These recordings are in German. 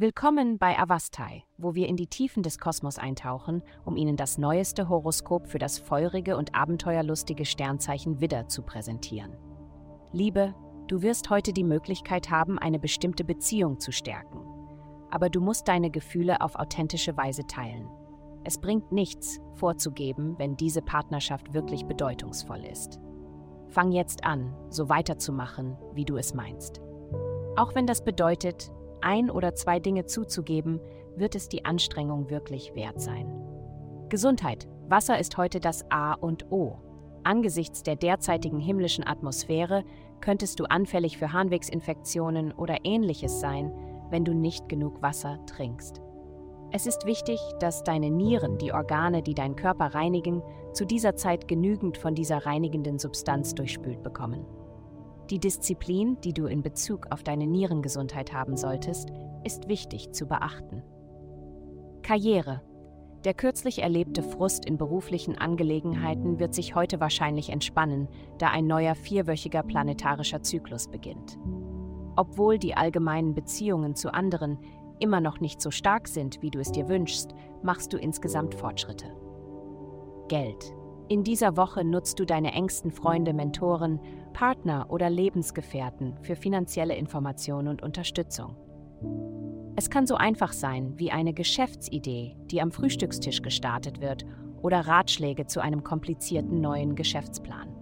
Willkommen bei Avastai, wo wir in die Tiefen des Kosmos eintauchen, um Ihnen das neueste Horoskop für das feurige und abenteuerlustige Sternzeichen Widder zu präsentieren. Liebe, du wirst heute die Möglichkeit haben, eine bestimmte Beziehung zu stärken. Aber du musst deine Gefühle auf authentische Weise teilen. Es bringt nichts, vorzugeben, wenn diese Partnerschaft wirklich bedeutungsvoll ist. Fang jetzt an, so weiterzumachen, wie du es meinst. Auch wenn das bedeutet, ein oder zwei Dinge zuzugeben, wird es die Anstrengung wirklich wert sein. Gesundheit. Wasser ist heute das A und O. Angesichts der derzeitigen himmlischen Atmosphäre könntest du anfällig für Harnwegsinfektionen oder ähnliches sein, wenn du nicht genug Wasser trinkst. Es ist wichtig, dass deine Nieren, die Organe, die deinen Körper reinigen, zu dieser Zeit genügend von dieser reinigenden Substanz durchspült bekommen. Die Disziplin, die du in Bezug auf deine Nierengesundheit haben solltest, ist wichtig zu beachten. Karriere. Der kürzlich erlebte Frust in beruflichen Angelegenheiten wird sich heute wahrscheinlich entspannen, da ein neuer vierwöchiger planetarischer Zyklus beginnt. Obwohl die allgemeinen Beziehungen zu anderen immer noch nicht so stark sind, wie du es dir wünschst, machst du insgesamt Fortschritte. Geld. In dieser Woche nutzt du deine engsten Freunde, Mentoren, Partner oder Lebensgefährten für finanzielle Informationen und Unterstützung. Es kann so einfach sein wie eine Geschäftsidee, die am Frühstückstisch gestartet wird, oder Ratschläge zu einem komplizierten neuen Geschäftsplan.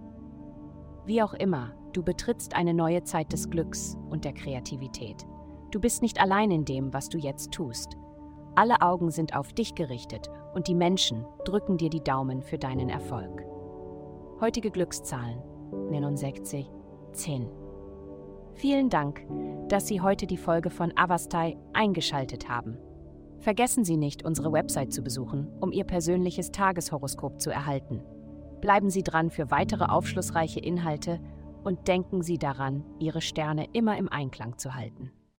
Wie auch immer, du betrittst eine neue Zeit des Glücks und der Kreativität. Du bist nicht allein in dem, was du jetzt tust. Alle Augen sind auf dich gerichtet und die Menschen drücken dir die Daumen für deinen Erfolg. Heutige Glückszahlen 69 10. Vielen Dank, dass Sie heute die Folge von Avastai eingeschaltet haben. Vergessen Sie nicht, unsere Website zu besuchen, um Ihr persönliches Tageshoroskop zu erhalten. Bleiben Sie dran für weitere aufschlussreiche Inhalte und denken Sie daran, Ihre Sterne immer im Einklang zu halten.